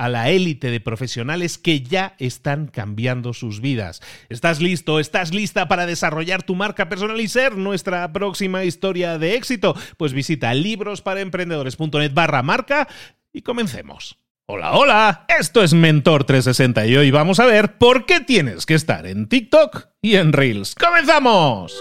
a la élite de profesionales que ya están cambiando sus vidas. ¿Estás listo? ¿Estás lista para desarrollar tu marca personal y ser nuestra próxima historia de éxito? Pues visita librosparaemprendedores.net barra marca y comencemos. Hola, hola, esto es Mentor 360 y hoy vamos a ver por qué tienes que estar en TikTok y en Reels. ¡Comenzamos!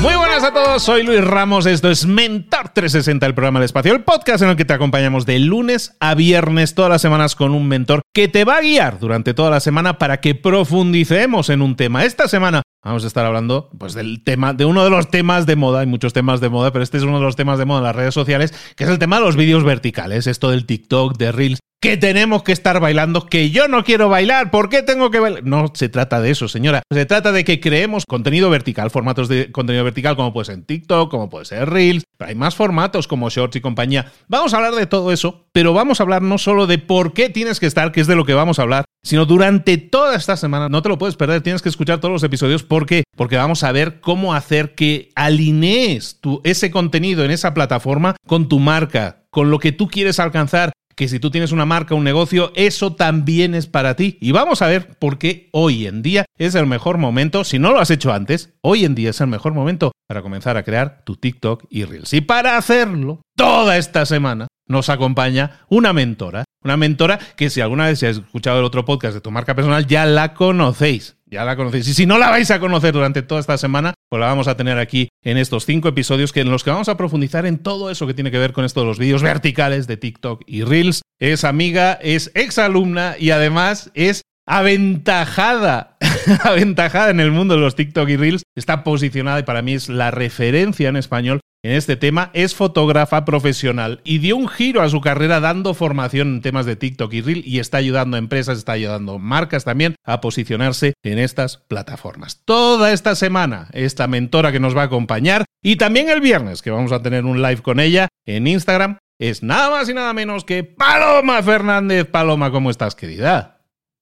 Muy buenas a todos, soy Luis Ramos, esto es Mentor 360, el programa de espacio, el podcast en el que te acompañamos de lunes a viernes todas las semanas con un mentor que te va a guiar durante toda la semana para que profundicemos en un tema. Esta semana vamos a estar hablando pues del tema, de uno de los temas de moda, hay muchos temas de moda, pero este es uno de los temas de moda en las redes sociales, que es el tema de los vídeos verticales, esto del TikTok, de Reels, que tenemos que estar bailando, que yo no quiero bailar, ¿por qué tengo que bailar? No se trata de eso, señora. Se trata de que creemos contenido vertical, formatos de contenido vertical como puede ser en TikTok, como puede ser Reels, hay más formatos como Shorts y compañía. Vamos a hablar de todo eso, pero vamos a hablar no solo de por qué tienes que estar, que es de lo que vamos a hablar, sino durante toda esta semana, no te lo puedes perder, tienes que escuchar todos los episodios, ¿por qué? Porque vamos a ver cómo hacer que alinees tu, ese contenido en esa plataforma con tu marca, con lo que tú quieres alcanzar, que si tú tienes una marca, un negocio, eso también es para ti. Y vamos a ver por qué hoy en día es el mejor momento, si no lo has hecho antes, hoy en día es el mejor momento para comenzar a crear tu TikTok y Reels. Y para hacerlo, toda esta semana nos acompaña una mentora, una mentora que si alguna vez has escuchado el otro podcast de tu marca personal, ya la conocéis ya la conocéis. Y si no la vais a conocer durante toda esta semana, pues la vamos a tener aquí en estos cinco episodios que en los que vamos a profundizar en todo eso que tiene que ver con esto de los vídeos verticales de TikTok y Reels. Es amiga, es exalumna y además es aventajada, aventajada en el mundo de los TikTok y Reels. Está posicionada y para mí es la referencia en español en este tema, es fotógrafa profesional y dio un giro a su carrera dando formación en temas de TikTok y Reel y está ayudando a empresas, está ayudando a marcas también a posicionarse en estas plataformas. Toda esta semana, esta mentora que nos va a acompañar y también el viernes que vamos a tener un live con ella en Instagram es nada más y nada menos que Paloma Fernández. Paloma, ¿cómo estás, querida?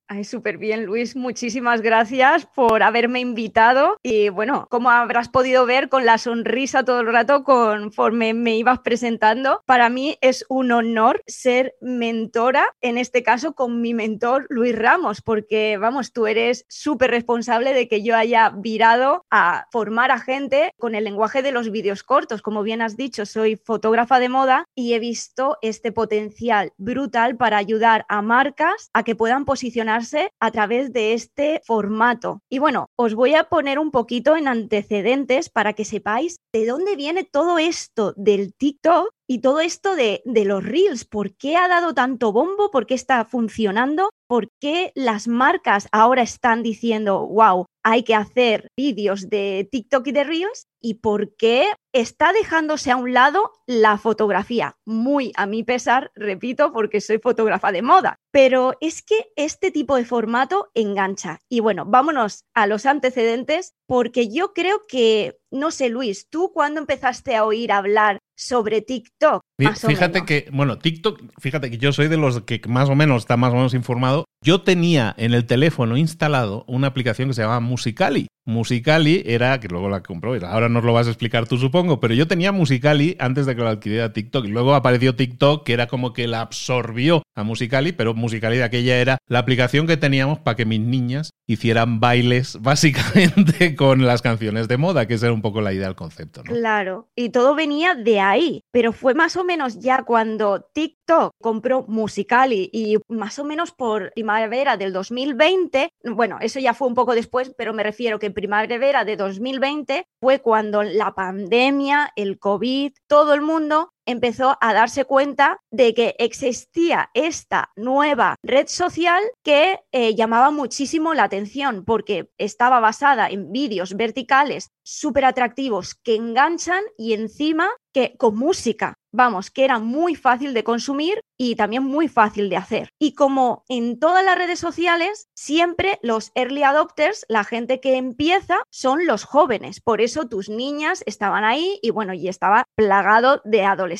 Ay, súper bien, Luis. Muchísimas gracias por haberme invitado. Y bueno, como habrás podido ver con la sonrisa todo el rato conforme me ibas presentando, para mí es un honor ser mentora, en este caso con mi mentor Luis Ramos, porque vamos, tú eres súper responsable de que yo haya virado a formar a gente con el lenguaje de los vídeos cortos. Como bien has dicho, soy fotógrafa de moda y he visto este potencial brutal para ayudar a marcas a que puedan posicionar a través de este formato. Y bueno, os voy a poner un poquito en antecedentes para que sepáis de dónde viene todo esto del TikTok Y todo esto de, de los reels, ¿por qué ha dado tanto bombo? ¿Por qué está funcionando? ¿Por qué las marcas ahora están diciendo, wow, hay que hacer vídeos de TikTok y de Reels? ¿Y por qué está dejándose a un lado la fotografía? Muy a mi pesar, repito, porque soy fotógrafa de moda. Pero es que este tipo de formato engancha. Y bueno, vámonos a los antecedentes, porque yo creo que, no sé, Luis, ¿tú cuándo empezaste a oír hablar sobre TikTok? Fíjate que, bueno, TikTok, fíjate que yo soy de los que más o menos está más o menos informado. Yo tenía en el teléfono instalado una aplicación que se llama Musicali. Musicali era, que luego la compró, ahora nos lo vas a explicar tú supongo, pero yo tenía Musicali antes de que lo adquiriera TikTok y luego apareció TikTok que era como que la absorbió a Musicali, pero Musicali de aquella era la aplicación que teníamos para que mis niñas hicieran bailes básicamente con las canciones de moda, que esa era un poco la idea del concepto. ¿no? Claro, y todo venía de ahí, pero fue más o menos ya cuando TikTok compró Musicali y más o menos por primavera del 2020, bueno, eso ya fue un poco después, pero me refiero que primavera de 2020 fue cuando la pandemia, el COVID, todo el mundo empezó a darse cuenta de que existía esta nueva red social que eh, llamaba muchísimo la atención porque estaba basada en vídeos verticales súper atractivos que enganchan y encima que con música, vamos, que era muy fácil de consumir y también muy fácil de hacer. Y como en todas las redes sociales, siempre los early adopters, la gente que empieza, son los jóvenes. Por eso tus niñas estaban ahí y bueno, y estaba plagado de adolescentes.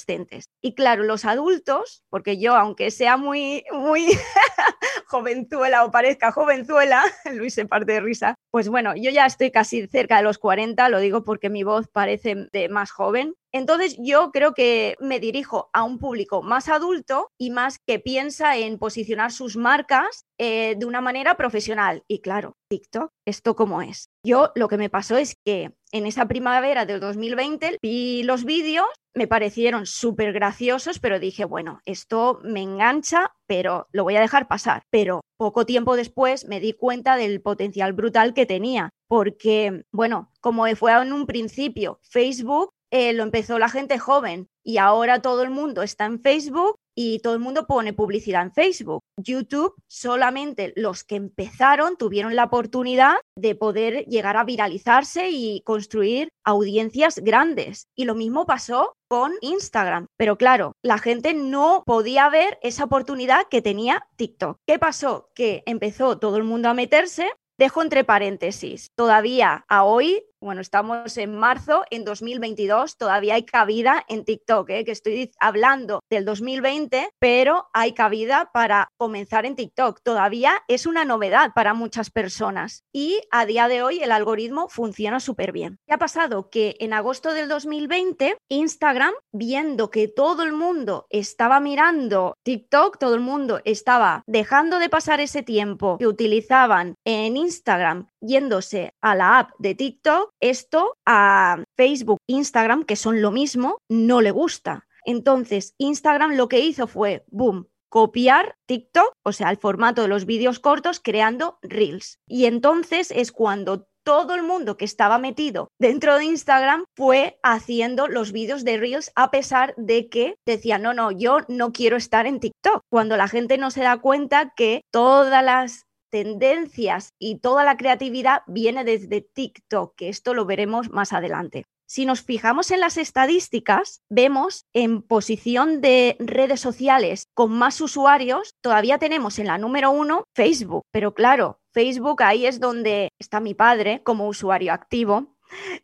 Y claro, los adultos, porque yo, aunque sea muy, muy jovenzuela o parezca jovenzuela, Luis se parte de risa, pues bueno, yo ya estoy casi cerca de los 40, lo digo porque mi voz parece de más joven. Entonces yo creo que me dirijo a un público más adulto y más que piensa en posicionar sus marcas eh, de una manera profesional. Y claro, TikTok, ¿esto cómo es? Yo lo que me pasó es que en esa primavera del 2020 vi los vídeos, me parecieron súper graciosos, pero dije, bueno, esto me engancha, pero lo voy a dejar pasar. Pero poco tiempo después me di cuenta del potencial brutal que tenía, porque, bueno, como fue en un principio Facebook, eh, lo empezó la gente joven y ahora todo el mundo está en Facebook y todo el mundo pone publicidad en Facebook. YouTube, solamente los que empezaron tuvieron la oportunidad de poder llegar a viralizarse y construir audiencias grandes. Y lo mismo pasó con Instagram. Pero claro, la gente no podía ver esa oportunidad que tenía TikTok. ¿Qué pasó? Que empezó todo el mundo a meterse. Dejo entre paréntesis, todavía a hoy bueno, estamos en marzo, en 2022, todavía hay cabida en TikTok, ¿eh? que estoy hablando del 2020, pero hay cabida para comenzar en TikTok. Todavía es una novedad para muchas personas y a día de hoy el algoritmo funciona súper bien. ¿Qué ha pasado? Que en agosto del 2020, Instagram, viendo que todo el mundo estaba mirando TikTok, todo el mundo estaba dejando de pasar ese tiempo que utilizaban en Instagram yéndose a la app de TikTok, esto a Facebook, Instagram, que son lo mismo, no le gusta. Entonces, Instagram lo que hizo fue, boom, copiar TikTok, o sea, el formato de los vídeos cortos, creando Reels. Y entonces es cuando todo el mundo que estaba metido dentro de Instagram fue haciendo los vídeos de Reels a pesar de que decía, no, no, yo no quiero estar en TikTok. Cuando la gente no se da cuenta que todas las tendencias y toda la creatividad viene desde TikTok, que esto lo veremos más adelante. Si nos fijamos en las estadísticas, vemos en posición de redes sociales con más usuarios, todavía tenemos en la número uno Facebook, pero claro, Facebook ahí es donde está mi padre como usuario activo.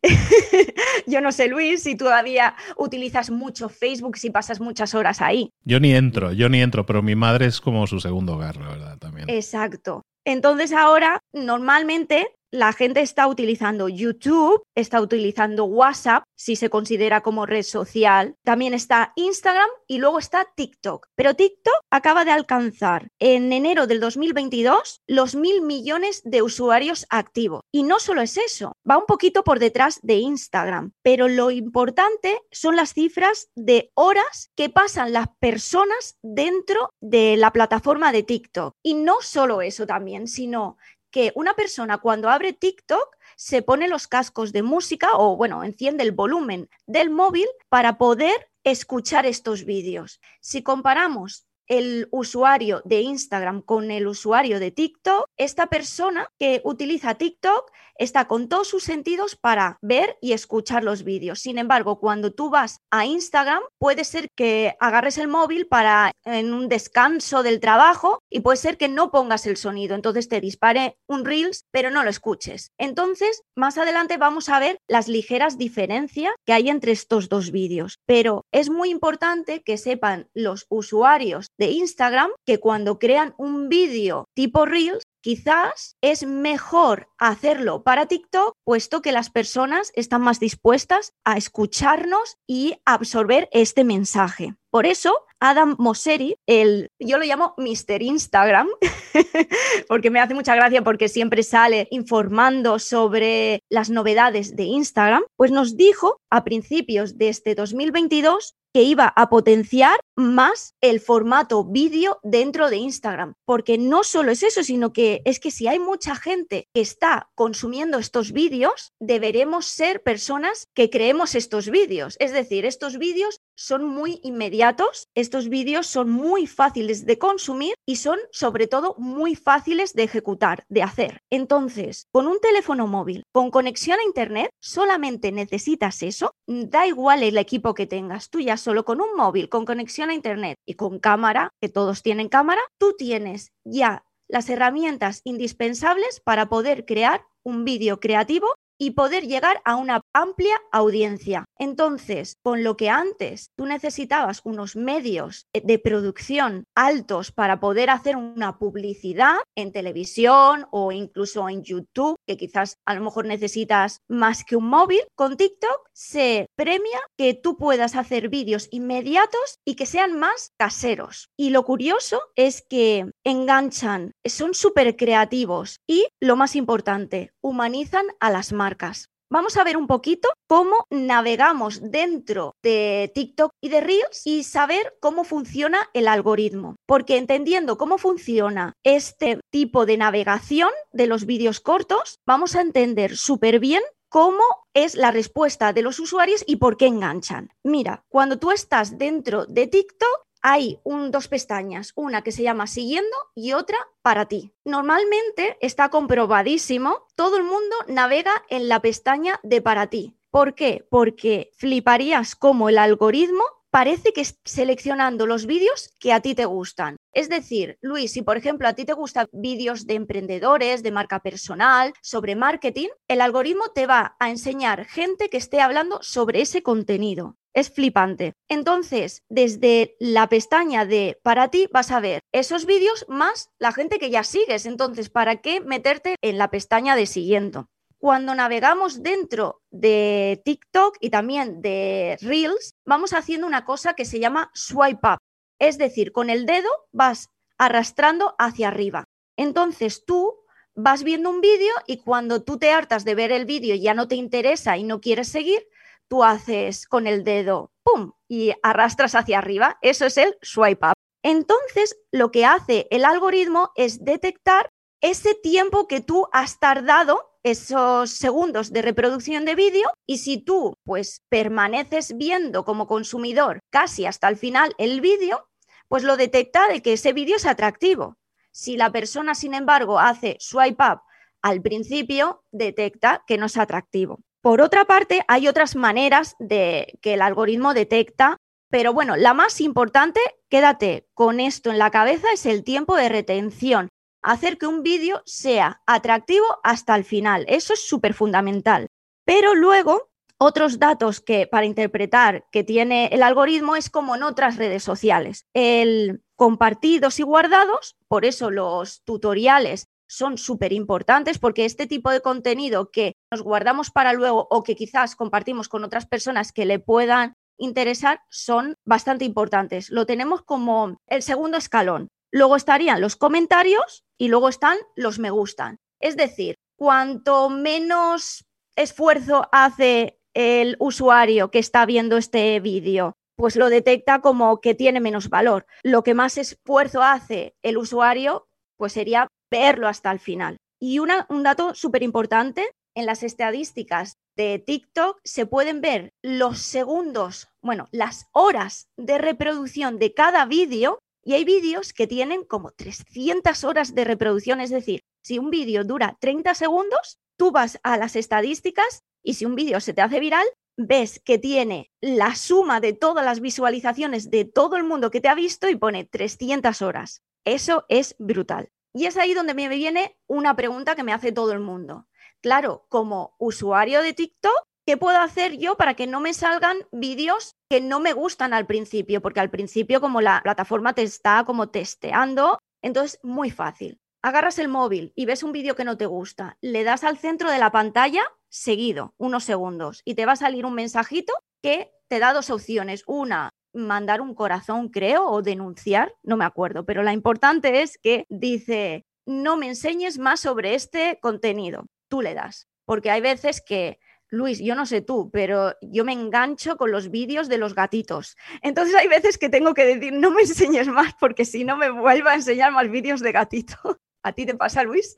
yo no sé, Luis, si todavía utilizas mucho Facebook, si pasas muchas horas ahí. Yo ni entro, yo ni entro, pero mi madre es como su segundo hogar, la verdad, también. Exacto. Entonces ahora normalmente la gente está utilizando YouTube, está utilizando WhatsApp, si se considera como red social, también está Instagram y luego está TikTok. Pero TikTok acaba de alcanzar en enero del 2022 los mil millones de usuarios activos. Y no solo es eso, va un poquito por detrás de Instagram, pero lo importante son las cifras de horas que pasan las personas dentro de la plataforma de TikTok. Y no solo eso también, sino que una persona cuando abre TikTok se pone los cascos de música o, bueno, enciende el volumen del móvil para poder escuchar estos vídeos. Si comparamos el usuario de Instagram con el usuario de TikTok, esta persona que utiliza TikTok está con todos sus sentidos para ver y escuchar los vídeos. Sin embargo, cuando tú vas a Instagram, puede ser que agarres el móvil para en un descanso del trabajo y puede ser que no pongas el sonido, entonces te dispare un Reels, pero no lo escuches. Entonces, más adelante vamos a ver las ligeras diferencias que hay entre estos dos vídeos, pero es muy importante que sepan los usuarios de Instagram que cuando crean un vídeo tipo Reels, quizás es mejor hacerlo para TikTok, puesto que las personas están más dispuestas a escucharnos y absorber este mensaje. Por eso, Adam Mosseri, el, yo lo llamo Mr. Instagram, porque me hace mucha gracia porque siempre sale informando sobre las novedades de Instagram, pues nos dijo a principios de este 2022 que iba a potenciar más el formato vídeo dentro de Instagram, porque no solo es eso, sino que es que si hay mucha gente que está consumiendo estos vídeos, deberemos ser personas que creemos estos vídeos, es decir, estos vídeos son muy inmediatos, estos vídeos son muy fáciles de consumir y son sobre todo muy fáciles de ejecutar, de hacer. Entonces, con un teléfono móvil, con conexión a Internet, solamente necesitas eso, da igual el equipo que tengas, tú ya solo con un móvil, con conexión a Internet y con cámara, que todos tienen cámara, tú tienes ya las herramientas indispensables para poder crear un vídeo creativo y poder llegar a una amplia audiencia. Entonces, con lo que antes tú necesitabas unos medios de producción altos para poder hacer una publicidad en televisión o incluso en YouTube, que quizás a lo mejor necesitas más que un móvil, con TikTok se premia que tú puedas hacer vídeos inmediatos y que sean más caseros. Y lo curioso es que enganchan, son súper creativos y, lo más importante, humanizan a las marcas Vamos a ver un poquito cómo navegamos dentro de TikTok y de Reels y saber cómo funciona el algoritmo. Porque entendiendo cómo funciona este tipo de navegación de los vídeos cortos, vamos a entender súper bien cómo es la respuesta de los usuarios y por qué enganchan. Mira, cuando tú estás dentro de TikTok, hay dos pestañas, una que se llama siguiendo y otra para ti. Normalmente está comprobadísimo, todo el mundo navega en la pestaña de para ti. ¿Por qué? Porque fliparías como el algoritmo parece que es seleccionando los vídeos que a ti te gustan. Es decir, Luis, si por ejemplo a ti te gustan vídeos de emprendedores, de marca personal, sobre marketing, el algoritmo te va a enseñar gente que esté hablando sobre ese contenido. Es flipante. Entonces, desde la pestaña de para ti vas a ver esos vídeos más la gente que ya sigues. Entonces, ¿para qué meterte en la pestaña de siguiendo? Cuando navegamos dentro de TikTok y también de Reels, vamos haciendo una cosa que se llama swipe up. Es decir, con el dedo vas arrastrando hacia arriba. Entonces tú vas viendo un vídeo y cuando tú te hartas de ver el vídeo y ya no te interesa y no quieres seguir, tú haces con el dedo, ¡pum! y arrastras hacia arriba. Eso es el swipe up. Entonces, lo que hace el algoritmo es detectar ese tiempo que tú has tardado esos segundos de reproducción de vídeo y si tú pues permaneces viendo como consumidor casi hasta el final el vídeo, pues lo detecta de que ese vídeo es atractivo. Si la persona, sin embargo, hace swipe up al principio, detecta que no es atractivo. Por otra parte, hay otras maneras de que el algoritmo detecta, pero bueno, la más importante, quédate con esto en la cabeza, es el tiempo de retención. Hacer que un vídeo sea atractivo hasta el final. Eso es súper fundamental. Pero luego, otros datos que para interpretar que tiene el algoritmo es como en otras redes sociales. El compartidos y guardados, por eso los tutoriales son súper importantes porque este tipo de contenido que nos guardamos para luego o que quizás compartimos con otras personas que le puedan interesar son bastante importantes. Lo tenemos como el segundo escalón. Luego estarían los comentarios y luego están los me gustan. Es decir, cuanto menos esfuerzo hace el usuario que está viendo este vídeo, pues lo detecta como que tiene menos valor. Lo que más esfuerzo hace el usuario, pues sería verlo hasta el final. Y un dato súper importante en las estadísticas de TikTok se pueden ver los segundos, bueno, las horas de reproducción de cada vídeo y hay vídeos que tienen como 300 horas de reproducción, es decir, si un vídeo dura 30 segundos, tú vas a las estadísticas y si un vídeo se te hace viral, ves que tiene la suma de todas las visualizaciones de todo el mundo que te ha visto y pone 300 horas. Eso es brutal. Y es ahí donde me viene una pregunta que me hace todo el mundo. Claro, como usuario de TikTok, ¿qué puedo hacer yo para que no me salgan vídeos que no me gustan al principio? Porque al principio, como la plataforma te está como testeando, entonces muy fácil. Agarras el móvil y ves un vídeo que no te gusta, le das al centro de la pantalla seguido, unos segundos, y te va a salir un mensajito que te da dos opciones. Una, mandar un corazón, creo, o denunciar, no me acuerdo, pero la importante es que dice, no me enseñes más sobre este contenido, tú le das, porque hay veces que... Luis, yo no sé tú, pero yo me engancho con los vídeos de los gatitos. Entonces hay veces que tengo que decir, no me enseñes más, porque si no me vuelva a enseñar más vídeos de gatito. ¿A ti te pasa, Luis?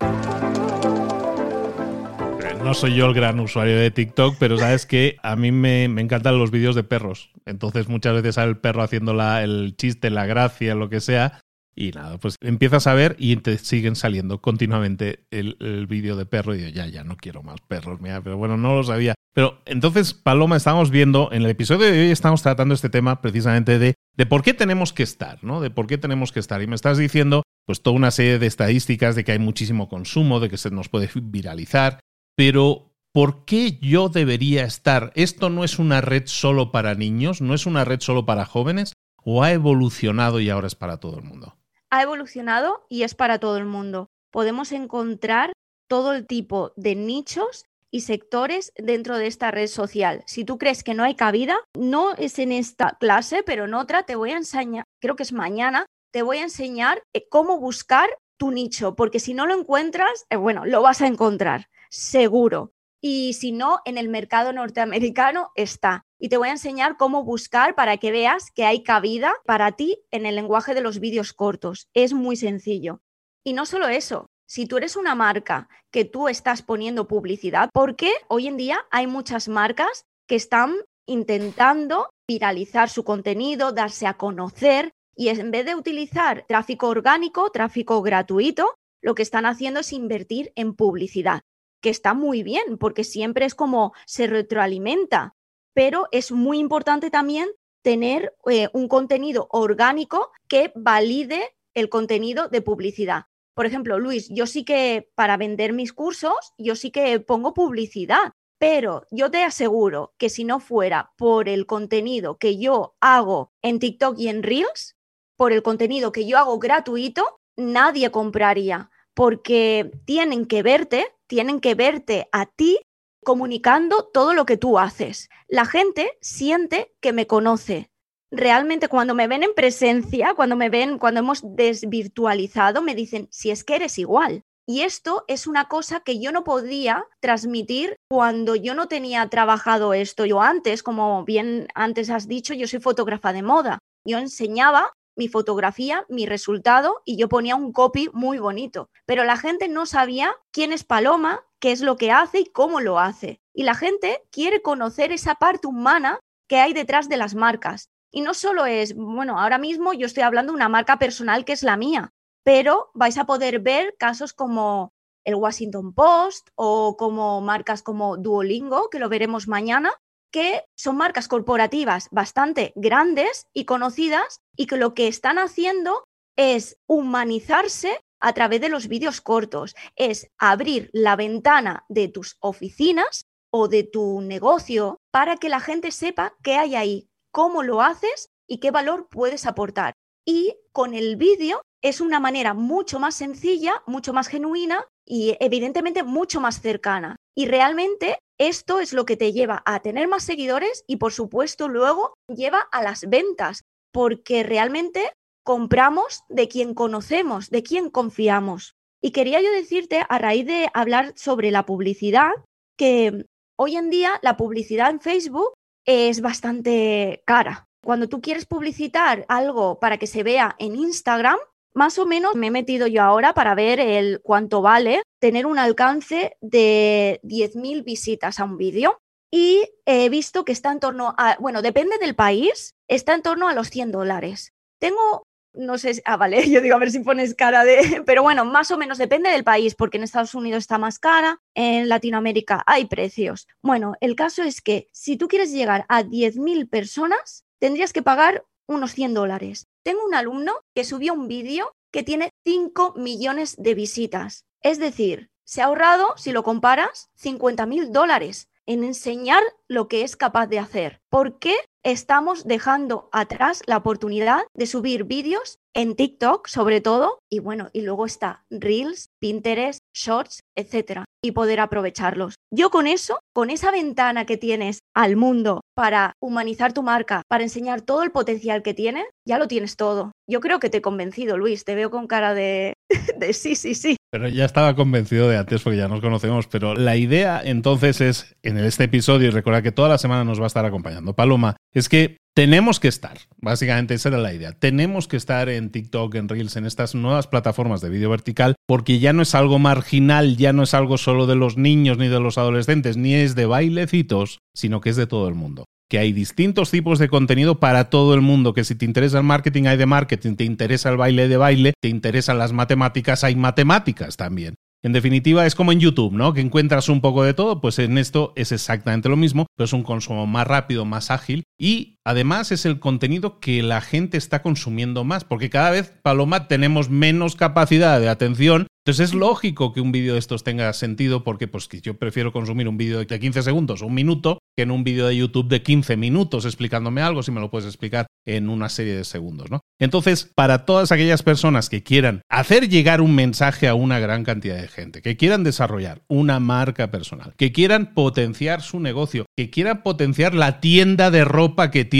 no soy yo el gran usuario de TikTok, pero sabes que a mí me, encantan los vídeos de perros. Entonces muchas veces sale el perro haciendo el chiste, la gracia, lo que sea. Y nada, pues empiezas a ver y te siguen saliendo continuamente el, vídeo de perro y yo ya, ya no quiero más perros, mira, pero bueno, no lo sabía. Pero entonces, Paloma, estamos viendo, en el episodio de hoy estamos tratando este tema precisamente de, por qué tenemos que estar, ¿no? De por qué tenemos que estar. Y me estás diciendo, pues toda una serie de estadísticas de que hay muchísimo consumo, de que se nos puede viralizar, pero ¿por qué yo debería estar? ¿Esto no es una red solo para niños? ¿No es una red solo para jóvenes? ¿O ha evolucionado y ahora es para todo el mundo? Ha evolucionado y es para todo el mundo. Podemos encontrar todo el tipo de nichos y sectores dentro de esta red social. Si tú crees que no hay cabida, no es en esta clase, pero en otra te voy a enseñar, creo que es mañana, te voy a enseñar eh, cómo buscar tu nicho, porque si no lo encuentras, eh, bueno, lo vas a encontrar seguro. Y si no, en el mercado norteamericano está. Y te voy a enseñar cómo buscar para que veas que hay cabida para ti en el lenguaje de los vídeos cortos. Es muy sencillo. Y no solo eso, si tú eres una marca que tú estás poniendo publicidad, porque hoy en día hay muchas marcas que están intentando viralizar su contenido, darse a conocer y en vez de utilizar tráfico orgánico, tráfico gratuito, lo que están haciendo es invertir en publicidad que está muy bien, porque siempre es como se retroalimenta, pero es muy importante también tener eh, un contenido orgánico que valide el contenido de publicidad. Por ejemplo, Luis, yo sí que para vender mis cursos, yo sí que pongo publicidad, pero yo te aseguro que si no fuera por el contenido que yo hago en TikTok y en Reels, por el contenido que yo hago gratuito, nadie compraría, porque tienen que verte tienen que verte a ti comunicando todo lo que tú haces. La gente siente que me conoce. Realmente cuando me ven en presencia, cuando me ven, cuando hemos desvirtualizado, me dicen, si es que eres igual. Y esto es una cosa que yo no podía transmitir cuando yo no tenía trabajado esto. Yo antes, como bien antes has dicho, yo soy fotógrafa de moda. Yo enseñaba mi fotografía, mi resultado y yo ponía un copy muy bonito. Pero la gente no sabía quién es Paloma, qué es lo que hace y cómo lo hace. Y la gente quiere conocer esa parte humana que hay detrás de las marcas. Y no solo es, bueno, ahora mismo yo estoy hablando de una marca personal que es la mía, pero vais a poder ver casos como el Washington Post o como marcas como Duolingo, que lo veremos mañana, que son marcas corporativas bastante grandes y conocidas y que lo que están haciendo es humanizarse a través de los vídeos cortos, es abrir la ventana de tus oficinas o de tu negocio para que la gente sepa qué hay ahí, cómo lo haces y qué valor puedes aportar. Y con el vídeo es una manera mucho más sencilla, mucho más genuina y evidentemente mucho más cercana. Y realmente esto es lo que te lleva a tener más seguidores y por supuesto luego lleva a las ventas, porque realmente compramos de quien conocemos, de quien confiamos. Y quería yo decirte, a raíz de hablar sobre la publicidad, que hoy en día la publicidad en Facebook es bastante cara. Cuando tú quieres publicitar algo para que se vea en Instagram, más o menos me he metido yo ahora para ver el cuánto vale tener un alcance de 10.000 visitas a un vídeo y he visto que está en torno a, bueno, depende del país, está en torno a los 100 dólares. Tengo, no sé, ah, vale, yo digo a ver si pones cara de, pero bueno, más o menos depende del país, porque en Estados Unidos está más cara, en Latinoamérica hay precios. Bueno, el caso es que si tú quieres llegar a 10.000 personas, tendrías que pagar unos 100 dólares. Tengo un alumno que subió un vídeo que tiene 5 millones de visitas. Es decir, se ha ahorrado, si lo comparas, 50 mil dólares en enseñar lo que es capaz de hacer. ¿Por qué estamos dejando atrás la oportunidad de subir vídeos en TikTok, sobre todo? Y bueno, y luego está Reels, Pinterest, Shorts, etcétera, y poder aprovecharlos. Yo con eso, con esa ventana que tienes al mundo para humanizar tu marca, para enseñar todo el potencial que tiene, ya lo tienes todo. Yo creo que te he convencido, Luis, te veo con cara de, de sí, sí, sí. Pero ya estaba convencido de antes porque ya nos conocemos, pero la idea entonces es, en este episodio, y recuerda que toda la semana nos va a estar acompañando Paloma, es que tenemos que estar, básicamente esa era la idea, tenemos que estar en TikTok, en Reels, en estas nuevas plataformas de vídeo vertical, porque ya no es algo marginal, ya no es algo solo de los niños ni de los adolescentes, ni es de bailecitos, sino que es de todo el mundo que hay distintos tipos de contenido para todo el mundo, que si te interesa el marketing hay de marketing, te interesa el baile de baile, te interesan las matemáticas, hay matemáticas también. En definitiva, es como en YouTube, ¿no? Que encuentras un poco de todo, pues en esto es exactamente lo mismo, pero es un consumo más rápido, más ágil y además es el contenido que la gente está consumiendo más, porque cada vez, Paloma, tenemos menos capacidad de atención entonces es lógico que un vídeo de estos tenga sentido porque pues yo prefiero consumir un vídeo de 15 segundos o un minuto que en un vídeo de YouTube de 15 minutos explicándome algo si me lo puedes explicar en una serie de segundos, ¿no? Entonces, para todas aquellas personas que quieran hacer llegar un mensaje a una gran cantidad de gente, que quieran desarrollar una marca personal, que quieran potenciar su negocio, que quieran potenciar la tienda de ropa que tienen,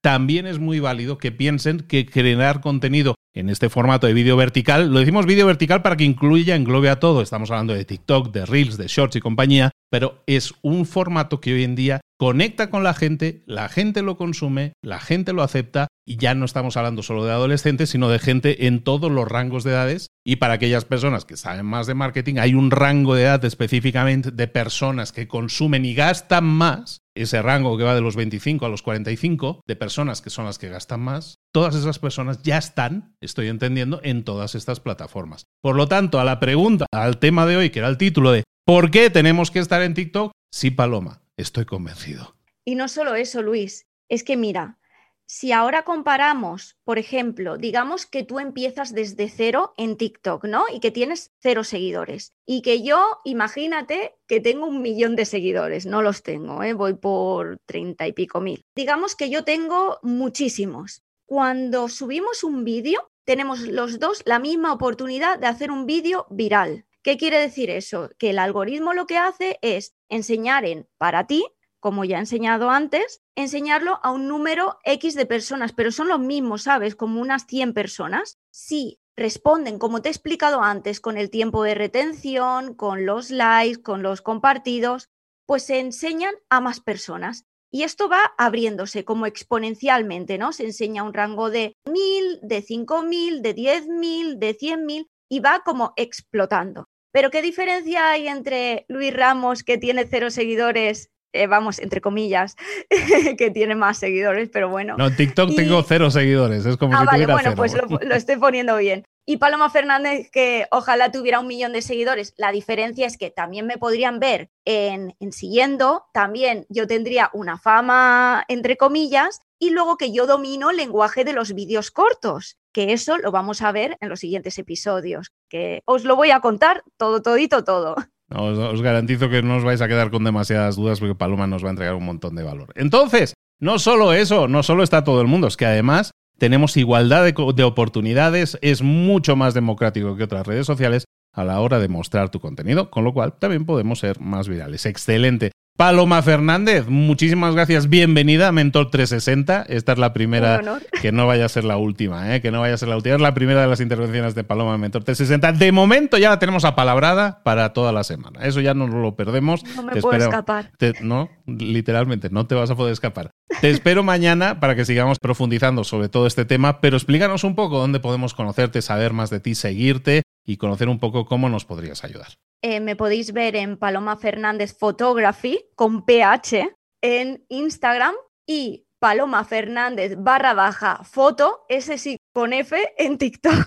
también es muy válido que piensen que crear contenido en este formato de vídeo vertical, lo decimos vídeo vertical para que incluya, englobe a todo, estamos hablando de TikTok, de Reels, de Shorts y compañía, pero es un formato que hoy en día conecta con la gente, la gente lo consume, la gente lo acepta y ya no estamos hablando solo de adolescentes, sino de gente en todos los rangos de edades. Y para aquellas personas que saben más de marketing, hay un rango de edad específicamente de personas que consumen y gastan más. Ese rango que va de los 25 a los 45 de personas que son las que gastan más, todas esas personas ya están, estoy entendiendo, en todas estas plataformas. Por lo tanto, a la pregunta, al tema de hoy, que era el título de ¿por qué tenemos que estar en TikTok? Sí, Paloma, estoy convencido. Y no solo eso, Luis, es que mira, si ahora comparamos, por ejemplo, digamos que tú empiezas desde cero en TikTok, ¿no? Y que tienes cero seguidores. Y que yo, imagínate que tengo un millón de seguidores, no los tengo, ¿eh? voy por treinta y pico mil. Digamos que yo tengo muchísimos. Cuando subimos un vídeo, tenemos los dos la misma oportunidad de hacer un vídeo viral. ¿Qué quiere decir eso? Que el algoritmo lo que hace es enseñar en para ti como ya he enseñado antes, enseñarlo a un número X de personas, pero son los mismos, ¿sabes? Como unas 100 personas. Si responden, como te he explicado antes, con el tiempo de retención, con los likes, con los compartidos, pues se enseñan a más personas. Y esto va abriéndose como exponencialmente, ¿no? Se enseña un rango de 1000, de 5000, de 10000, de 100.000 y va como explotando. Pero ¿qué diferencia hay entre Luis Ramos, que tiene cero seguidores, eh, vamos, entre comillas, que tiene más seguidores, pero bueno. No, TikTok tengo cero seguidores, es como ah, si vale, bueno, pues lo, estoy poniendo bien. Y Paloma Fernández, que ojalá tuviera un millón de seguidores. La diferencia es que también me podrían ver en, en siguiendo, también yo tendría una fama, entre comillas, y luego que yo domino el lenguaje de los vídeos cortos, que eso lo vamos a ver en los siguientes episodios, que os lo voy a contar todo, todito, todo. Os, garantizo que no os vais a quedar con demasiadas dudas porque Paloma nos va a entregar un montón de valor. Entonces, no solo eso, no solo está todo el mundo, es que además tenemos igualdad de, oportunidades, es mucho más democrático que otras redes sociales a la hora de mostrar tu contenido, con lo cual también podemos ser más virales. Excelente. Paloma Fernández, muchísimas gracias. Bienvenida a Mentor 360. Esta es la primera, que no vaya a ser la última, ¿eh? que no vaya a ser la última. Es la primera de las intervenciones de Paloma en Mentor 360. De momento ya la tenemos apalabrada para toda la semana. Eso ya no lo perdemos. No me puedo escapar. no, literalmente, no te vas a poder escapar. Te espero mañana para que sigamos profundizando sobre todo este tema, pero explícanos un poco dónde podemos conocerte, saber más de ti, seguirte y conocer un poco cómo nos podrías ayudar. Eh, me podéis ver en Paloma Fernández Photography con PH en Instagram y Paloma Fernández barra baja foto, ese sí con F en TikTok.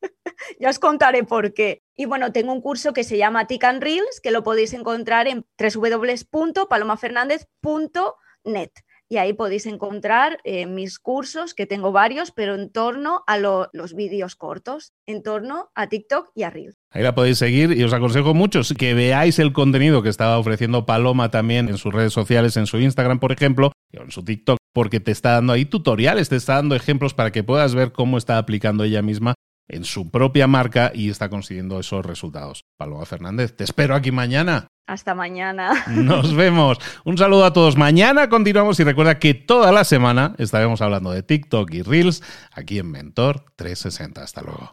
ya os contaré por qué. Y bueno, tengo un curso que se llama Tick and Reels, que lo podéis encontrar en www.palomafernandez.net y ahí podéis encontrar eh, mis cursos, que tengo varios, pero en torno a los vídeos cortos, en torno a TikTok y a Reels. Ahí la podéis seguir y os aconsejo mucho que veáis el contenido que estaba ofreciendo Paloma también en sus redes sociales, en su Instagram, por ejemplo, o en su TikTok, porque te está dando ahí tutoriales, te está dando ejemplos para que puedas ver cómo está aplicando ella misma en su propia marca y está consiguiendo esos resultados. Paloma Fernández, te espero aquí mañana. Hasta mañana. Nos vemos. Un saludo a todos. Mañana continuamos y recuerda que toda la semana estaremos hablando de TikTok y Reels aquí en Mentor 360. Hasta luego.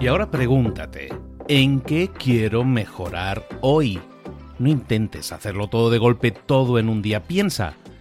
Y ahora pregúntate, ¿en qué quiero mejorar hoy? No intentes hacerlo todo de golpe, todo en un día. Piensa,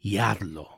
y.